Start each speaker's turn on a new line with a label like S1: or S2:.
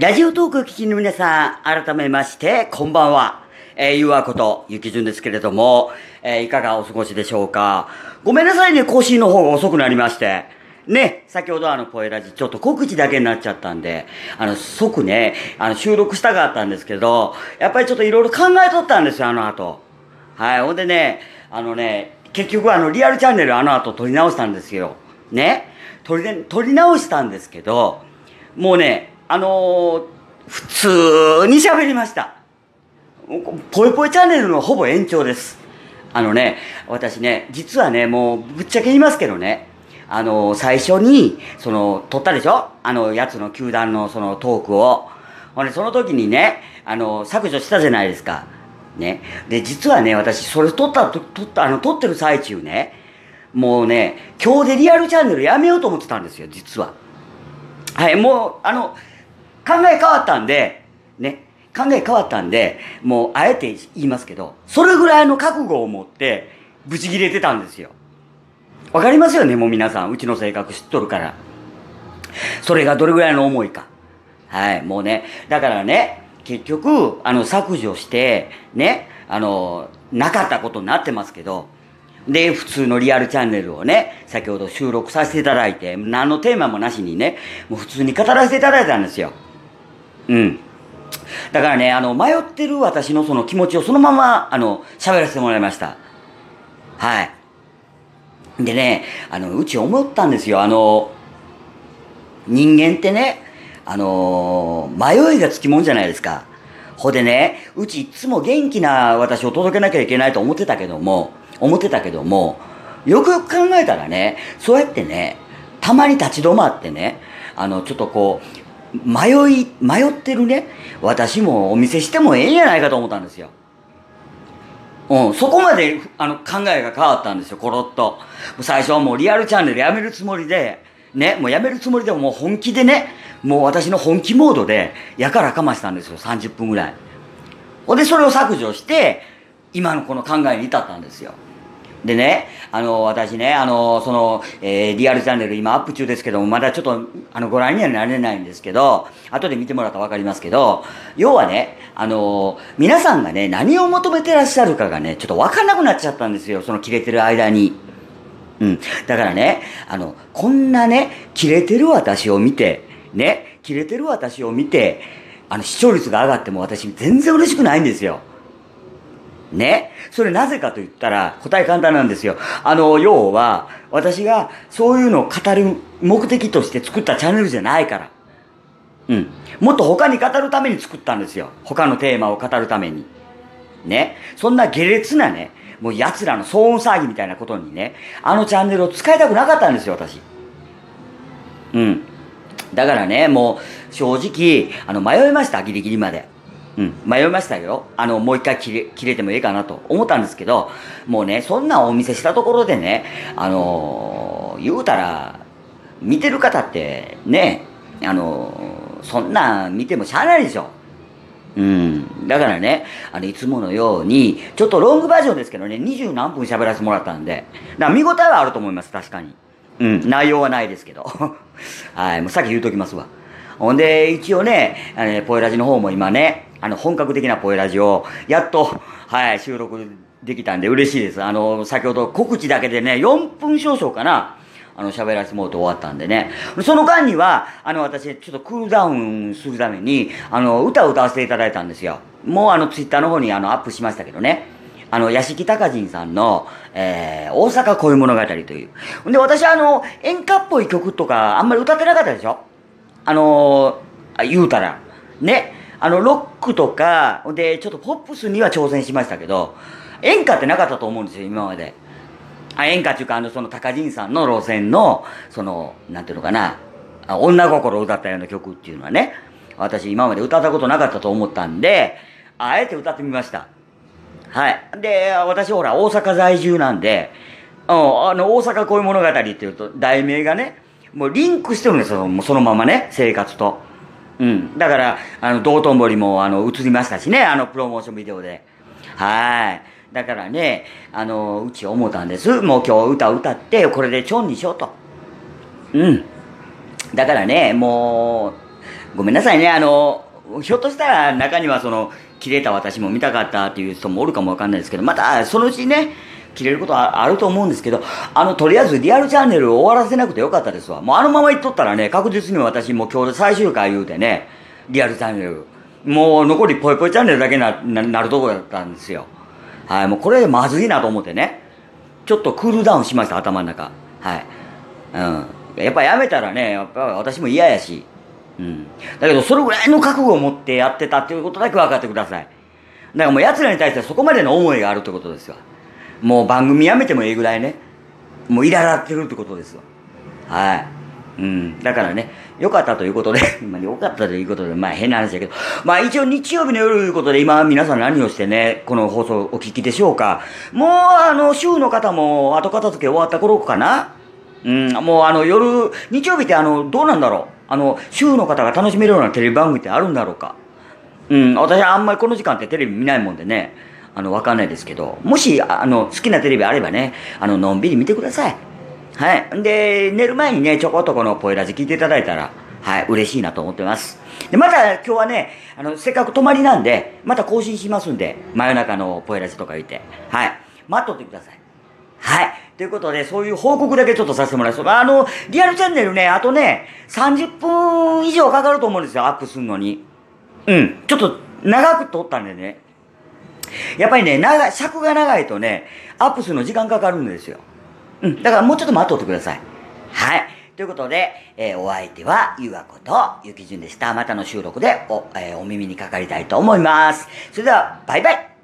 S1: ラジオトークを聞きの皆さん、改めまして、こんばんは。えー、ゆわこと、ゆきじゅんですけれども、えー、いかがお過ごしでしょうか。ごめんなさいね、更新の方が遅くなりまして。ね、先ほどあの、ポエラジ、ちょっと告知だけになっちゃったんで、あの、即ね、あの、収録したかったんですけど、やっぱりちょっといろいろ考えとったんですよ、あの後。はい、ほんでね、あのね、結局あの、リアルチャンネルあの後撮り直したんですよ。ね。撮り、撮り直したんですけど、もうね、あの、普通に喋りました。ぽいぽいチャンネルのほぼ延長です。あのね、私ね、実はね、もうぶっちゃけ言いますけどね、あの、最初に、その、撮ったでしょ？あの、やつの球団のそのトークを。ほんで、その時にね、あの、削除したじゃないですか。ね。で、実はね、私、それ撮った、撮った、あの、撮ってる最中ね、もうね、今日でリアルチャンネルやめようと思ってたんですよ、実は。はい、もう、あの、考え変わったんで、ね、考え変わったんで、もうあえて言いますけど、それぐらいの覚悟を持って、ブチ切れてたんですよ。わかりますよね、もう皆さん。うちの性格知っとるから。それがどれぐらいの思いか。はい、もうね。だからね、結局、あの、削除して、ね、あの、なかったことになってますけど、で、普通のリアルチャンネルをね、先ほど収録させていただいて、何のテーマもなしにね、もう普通に語らせていただいたんですよ。うん。だからね、あの、迷ってる私のその気持ちをそのまま、あの、喋らせてもらいました。はい。でね、あの、うち思ったんですよ。あの、人間ってね、あの迷いがつきもんじゃないですか。ほでね、うちいつも元気な私を届けなきゃいけないと思ってたけども、思ってたけども、よくよく考えたらね、そうやってね、たまに立ち止まってね、あの、ちょっとこう、迷い、迷ってるね、私もお見せしてもええんやないかと思ったんですよ。うん、そこまであの考えが変わったんですよ、コロッと。最初はもうリアルチャンネルやめるつもりで、ね、もうやめるつもりでももう本気でね、もう私の本気モードで、やからかましたんですよ、30分ぐらい。ほんで、それを削除して、今のこの考えに至ったんですよ。でね、あの、私ね、あの、その、えー、リアルチャンネル今アップ中ですけども、まだちょっと、あの、ご覧にはなれないんですけど、後で見てもらったらわかりますけど、要はね、あの、皆さんがね、何を求めてらっしゃるかがね、ちょっとわかんなくなっちゃったんですよ、その切れてる間に。うん。だからね、あの、こんなね、切れてる私を見て、ね、切れてる私を見て、あの、視聴率が上がっても私全然嬉しくないんですよ。ね。それなぜかと言ったら、答え簡単なんですよ。あの、要は、私がそういうのを語る目的として作ったチャンネルじゃないから。うん。もっと他に語るために作ったんですよ。他のテーマを語るために。ね。そんな下劣なね、もう奴らの騒音騒ぎみたいなことにね、あのチャンネルを使いたくなかったんですよ、私。うん。だからね、もう、正直、あの、迷いました、ギリギリまで。迷いましたよ。あの、もう一回切れ、切れてもいいかなと思ったんですけど、もうね、そんなお見せしたところでね、あのー、言うたら、見てる方って、ね、あのー、そんな見てもしゃあないでしょ。うん。だからね、あの、いつものように、ちょっとロングバージョンですけどね、二十何分喋らせてもらったんで、だから見応えはあると思います、確かに。うん、内容はないですけど。はい、もうさっき言うときますわ。ほんで、一応ね、あのね、ポエラジの方も今ね、あの、本格的なポエラジを、やっと、はい、収録できたんで嬉しいです。あの、先ほど告知だけでね、4分少々かな、あの、喋らせてもらって終わったんでね。その間には、あの、私、ちょっとクールダウンするために、あの、歌を歌わせていただいたんですよ。もうあの、ツイッターの方にあの、アップしましたけどね。あの、屋敷隆人さんの、えー、大阪恋物語という。で、私あの、演歌っぽい曲とか、あんまり歌ってなかったでしょ？あのー、言うたら。ね。あの、ロックとか、で、ちょっとポップスには挑戦しましたけど、演歌ってなかったと思うんですよ、今まで。あ演歌っていうか、あの、その、高人さんの路線の、その、なんていうのかな、女心を歌ったような曲っていうのはね、私今まで歌ったことなかったと思ったんで、あえて歌ってみました。はい。で、私ほら、大阪在住なんで、うん、あの、大阪恋物語っていうと、題名がね、もうリンクしてるんですよ、もうそのままね、生活と。うん。だから、あの、道頓堀も、あの、映りましたしね、あの、プロモーションビデオで。はい。だからね、あの、うち思ったんです。もう今日歌歌って、これでチョンにしようと。うん。だからね、もう、ごめんなさいね、あの、ひょっとしたら中にはその、切れた私も見たかったっていう人もおるかもわかんないですけど、またそのうちね、切れることはあると思うんですけど、あの、とりあえずリアルチャンネルを終わらせなくてよかったですわ。もうあのまま言っとったらね、確実に私もう今日で最終回言うてね、リアルチャンネル、もう残りぽいぽいチャンネルだけな、ななるとこだったんですよ。はい、もうこれまずいなと思ってね、ちょっとクールダウンしました、頭の中。はい。うん。やっぱやめたらね、やっぱ私も嫌やし、うん。だけど、それぐらいの覚悟を持ってやってたっていうことだけ分かってください。だからもう奴らに対してはそこまでの思いがあるってことですよ。もう番組やめてもいいぐらいね、もういららってるってことですよ。はい。うん。だからね、良かったということで、まあ良かったということで、まあ変な話だけど、まあ一応日曜日の夜ということで、今皆さん何をしてね、この放送お聞きでしょうか。もうあの、週の方も後片付け終わった頃かな。うん、もうあの夜、日曜日ってあの、どうなんだろう。あの、週の方が楽しめるようなテレビ番組ってあるんだろうか。うん、私はあんまりこの時間ってテレビ見ないもんでね、あの、わかんないですけど、もし、あの、好きなテレビあればね、あの、のんびり見てください。はい。で、寝る前にね、ちょこっとこのポエラジ聞いていただいたら、はい、嬉しいなと思ってます。で、また今日はね、あの、せっかく泊まりなんで、また更新しますんで、真夜中のポエラジとか言って、はい、待っとってください。はい。ということで、そういう報告だけちょっとさせてもらいます。あの、リアルチャンネルね、あとね、30分以上かかると思うんですよ、アップするのに。うん。ちょっと長く撮ったんでね。やっぱりね、長い、尺が長いとね、アップするの時間かかるんですよ。うん。だからもうちょっと待っとってください。はい。ということで、えー、お相手は、ゆわこと、ゆきじゅんでした。またの収録でお、えー、お耳にかかりたいと思います。それでは、バイバイ